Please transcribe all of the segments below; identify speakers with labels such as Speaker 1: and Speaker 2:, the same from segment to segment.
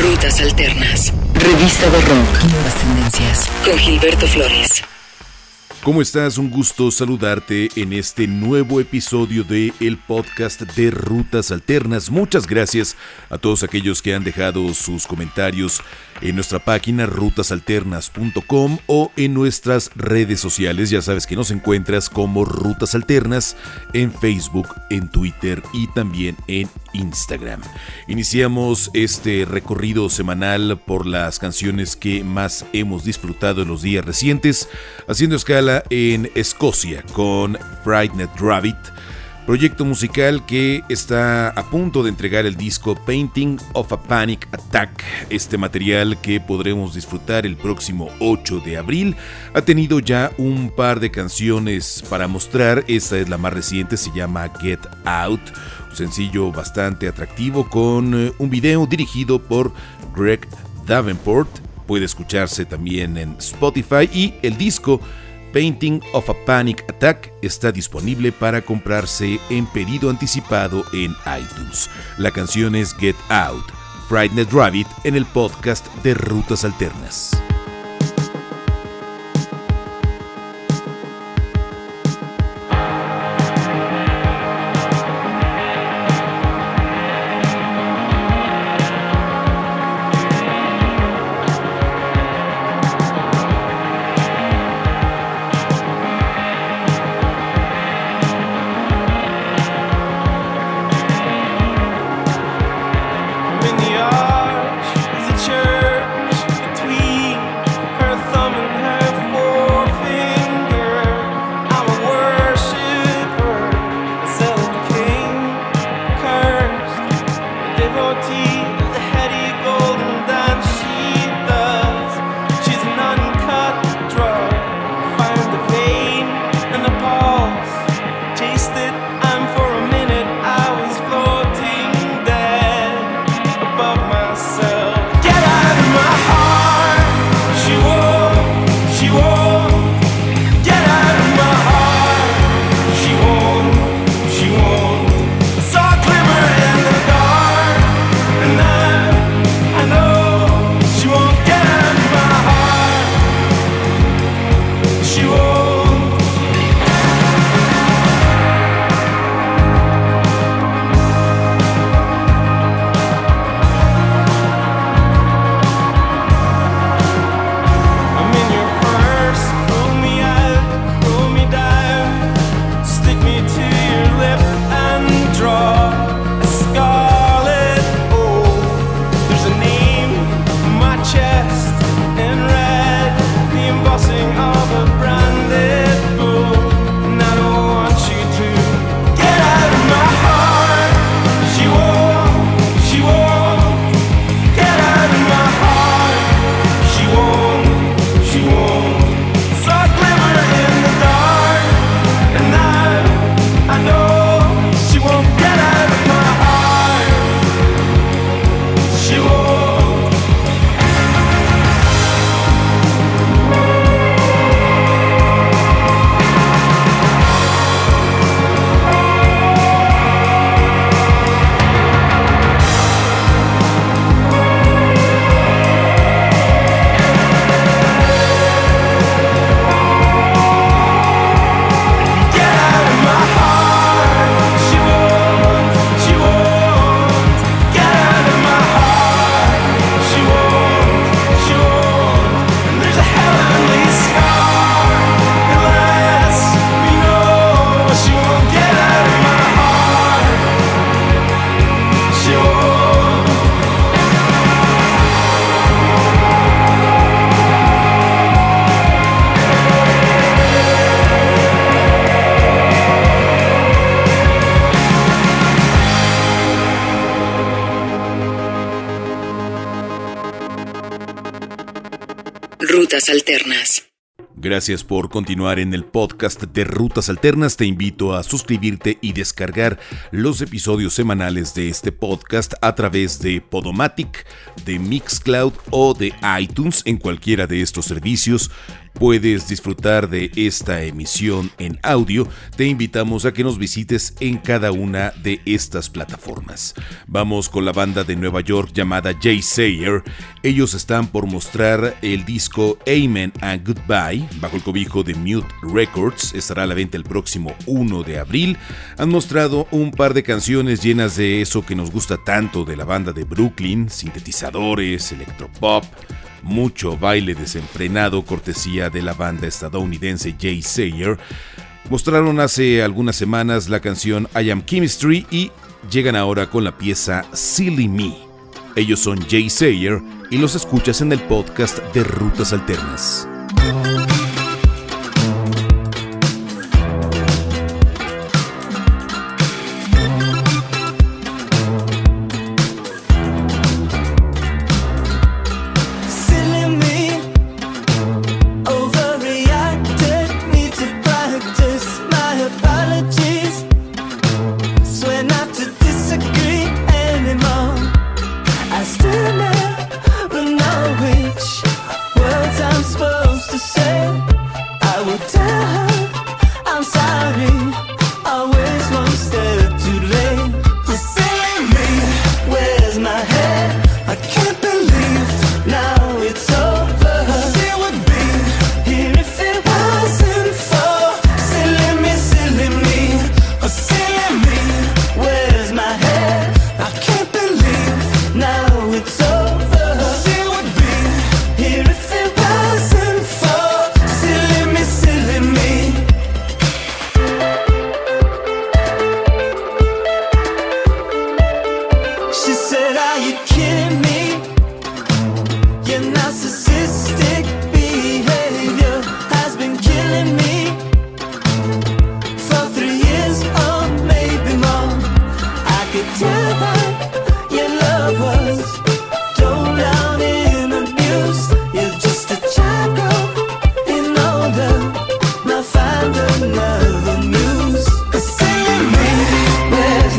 Speaker 1: Rutas Alternas. Revista de Rock. Nuevas tendencias. Con Gilberto Flores.
Speaker 2: ¿Cómo estás? Un gusto saludarte en este nuevo episodio de el podcast de Rutas Alternas. Muchas gracias a todos aquellos que han dejado sus comentarios en nuestra página rutasalternas.com o en nuestras redes sociales. Ya sabes que nos encuentras como Rutas Alternas en Facebook, en Twitter y también en Instagram. Iniciamos este recorrido semanal por las canciones que más hemos disfrutado en los días recientes, haciendo escala en Escocia con Frightened Rabbit proyecto musical que está a punto de entregar el disco Painting of a Panic Attack. Este material que podremos disfrutar el próximo 8 de abril ha tenido ya un par de canciones para mostrar. Esta es la más reciente, se llama Get Out, un sencillo bastante atractivo con eh, un video dirigido por Greg Davenport. Puede escucharse también en Spotify y el disco Painting of a Panic Attack está disponible para comprarse en pedido anticipado en iTunes. La canción es Get Out, Frightened Rabbit en el podcast de Rutas Alternas.
Speaker 1: Alternas.
Speaker 2: Gracias por continuar en el podcast de Rutas Alternas. Te invito a suscribirte y descargar los episodios semanales de este podcast a través de Podomatic, de Mixcloud o de iTunes en cualquiera de estos servicios.
Speaker 3: puedes disfrutar de esta emisión en audio, te invitamos a que nos visites en cada una de estas plataformas. Vamos con la banda de Nueva York llamada Jay Sayer. Ellos están por mostrar el disco Amen and Goodbye bajo el cobijo de Mute Records. Estará a la venta el próximo 1 de abril. Han mostrado un par de canciones llenas de eso que nos gusta tanto de la banda de Brooklyn, sintetizadores, electropop mucho baile desenfrenado cortesía de la banda estadounidense Jay Sayer. Mostraron hace algunas semanas la canción I Am Chemistry y llegan ahora con la pieza Silly Me. Ellos son Jay Sayer y los escuchas en el podcast de Rutas Alternas.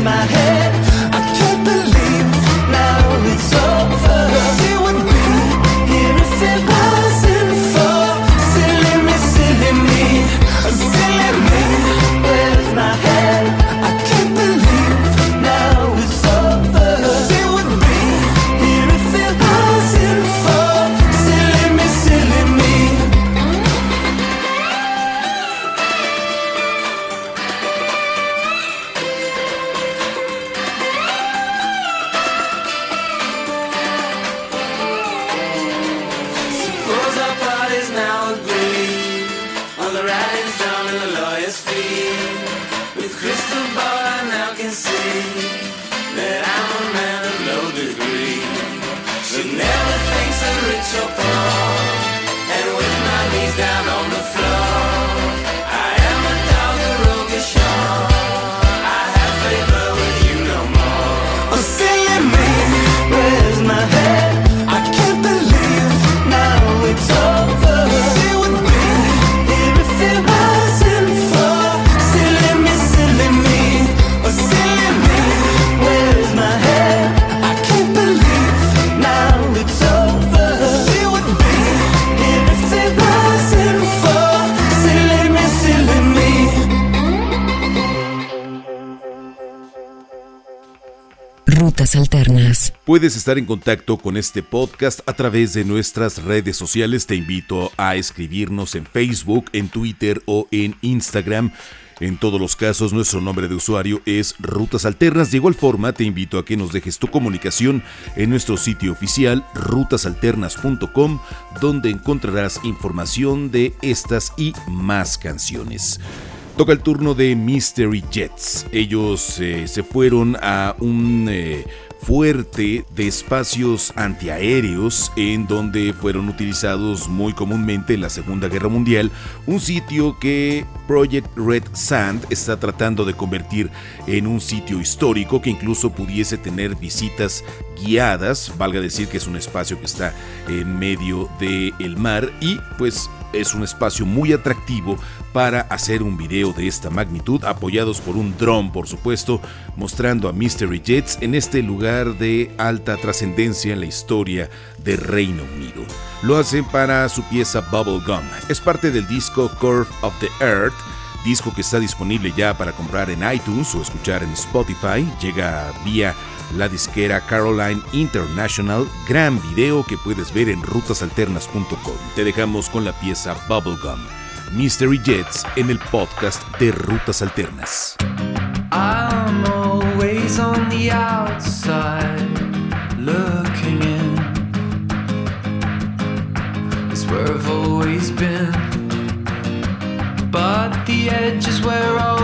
Speaker 3: my head.
Speaker 4: and with my knees down on Alternas.
Speaker 3: Puedes estar en contacto con este podcast a través de nuestras redes sociales. Te invito a escribirnos en Facebook, en Twitter o en Instagram. En todos los casos, nuestro nombre de usuario es Rutas Alternas. De igual forma, te invito a que nos dejes tu comunicación en nuestro sitio oficial rutasalternas.com, donde encontrarás información de estas y más canciones. Toca el turno de Mystery Jets. Ellos eh, se fueron a un eh, fuerte de espacios antiaéreos en donde fueron utilizados muy comúnmente en la Segunda Guerra Mundial, un sitio que Project Red Sand está tratando de convertir en un sitio histórico que incluso pudiese tener visitas guiadas, valga decir que es un espacio que está en medio del mar y pues es un espacio muy atractivo para hacer un video de esta magnitud, apoyados por un dron, por supuesto, mostrando a Mystery Jets en este lugar de alta trascendencia en la historia de Reino Unido. Lo hacen para su pieza Bubblegum. Es parte del disco Curve of the Earth, disco que está disponible ya para comprar en iTunes o escuchar en Spotify. Llega vía la disquera Caroline International, gran video que puedes ver en rutasalternas.com. Te dejamos con la pieza Bubblegum, Mystery Jets en el podcast de Rutas Alternas.
Speaker 5: I'm always on the outside looking in. It's where I've always been. But the edge is where all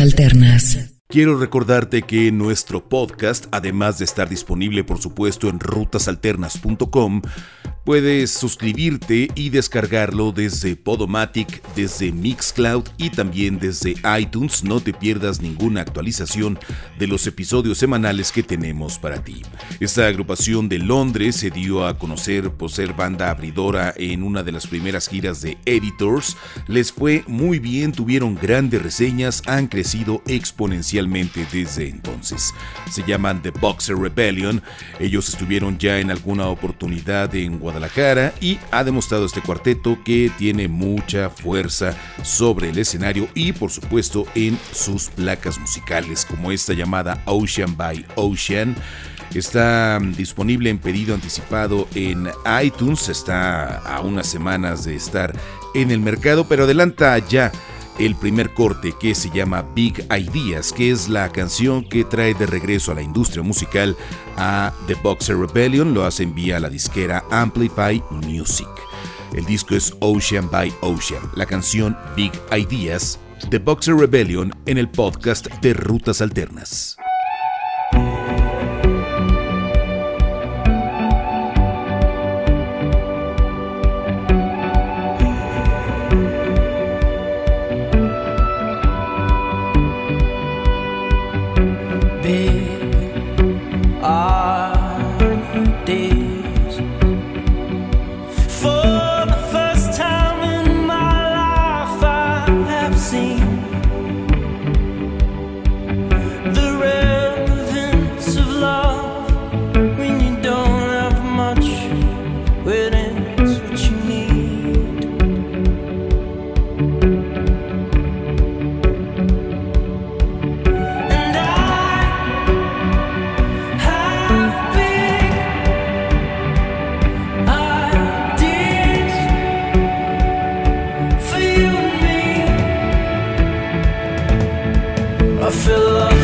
Speaker 4: Alternas.
Speaker 3: Quiero recordarte que nuestro podcast, además de estar disponible por supuesto en rutasalternas.com, Puedes suscribirte y descargarlo desde Podomatic, desde Mixcloud y también desde iTunes. No te pierdas ninguna actualización de los episodios semanales que tenemos para ti. Esta agrupación de Londres se dio a conocer por ser banda abridora en una de las primeras giras de Editors. Les fue muy bien, tuvieron grandes reseñas, han crecido exponencialmente desde entonces. Se llaman The Boxer Rebellion. Ellos estuvieron ya en alguna oportunidad en Guadalajara Guadalajara y ha demostrado este cuarteto que tiene mucha fuerza sobre el escenario y por supuesto en sus placas musicales como esta llamada Ocean by Ocean. Está disponible en pedido anticipado en iTunes, está a unas semanas de estar en el mercado, pero adelanta ya el primer corte que se llama Big Ideas, que es la canción que trae de regreso a la industria musical a The Boxer Rebellion, lo hace vía la disquera Amplify Music. El disco es Ocean by Ocean, la canción Big Ideas, The Boxer Rebellion en el podcast de Rutas Alternas.
Speaker 4: fill up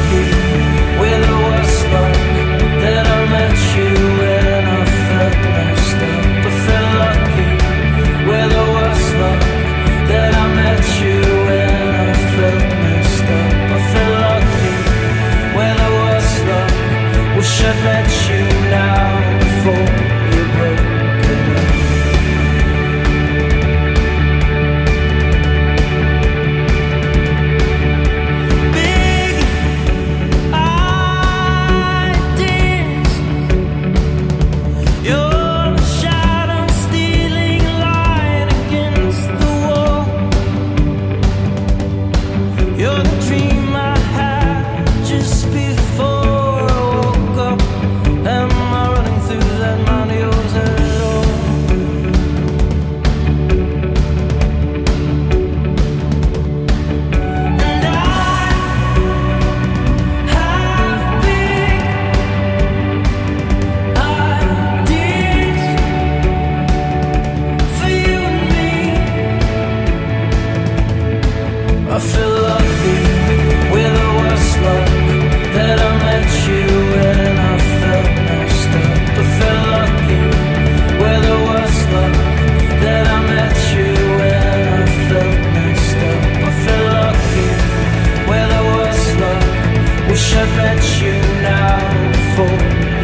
Speaker 4: I met you now before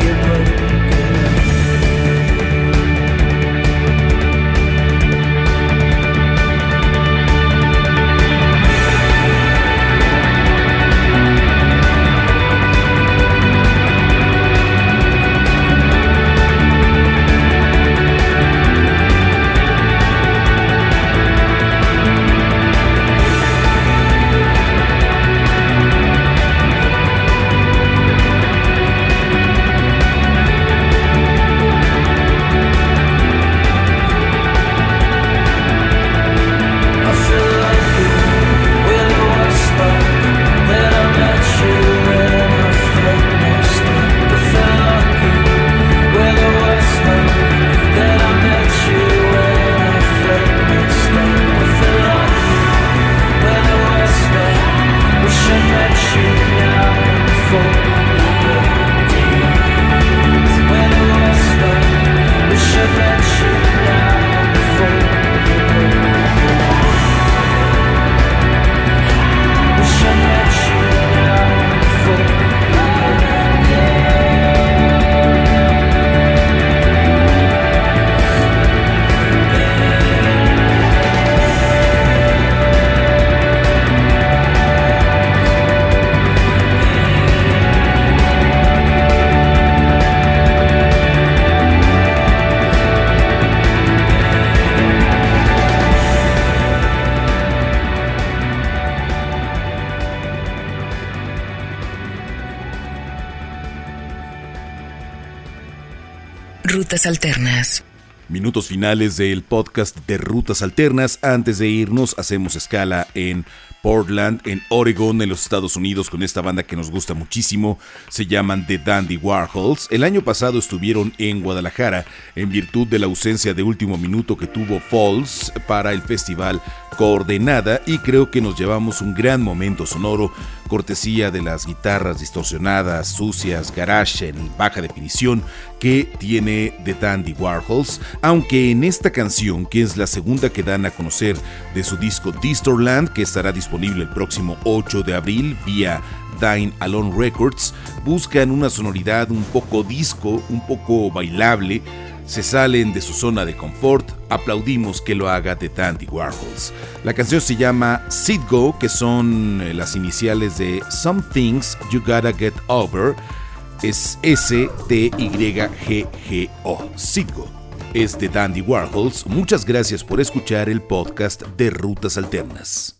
Speaker 4: Rutas Alternas.
Speaker 3: Minutos finales del podcast de Rutas Alternas. Antes de irnos, hacemos escala en Portland, en Oregon, en los Estados Unidos, con esta banda que nos gusta muchísimo. Se llaman The Dandy Warhols. El año pasado estuvieron en Guadalajara en virtud de la ausencia de último minuto que tuvo Falls para el festival Coordenada y creo que nos llevamos un gran momento sonoro, cortesía de las guitarras distorsionadas, sucias, garage en baja definición que tiene The Dandy Warhols, aunque en esta canción, que es la segunda que dan a conocer de su disco Distorland, que estará disponible el próximo 8 de abril vía Dine Alone Records, buscan una sonoridad un poco disco, un poco bailable, se salen de su zona de confort, aplaudimos que lo haga The Dandy Warhols. La canción se llama Go, que son eh, las iniciales de Some Things You Gotta Get Over, es S-T-Y-G-G-O, Go. Es de Dandy Warhols. Muchas gracias por escuchar el podcast de
Speaker 1: Rutas Alternas.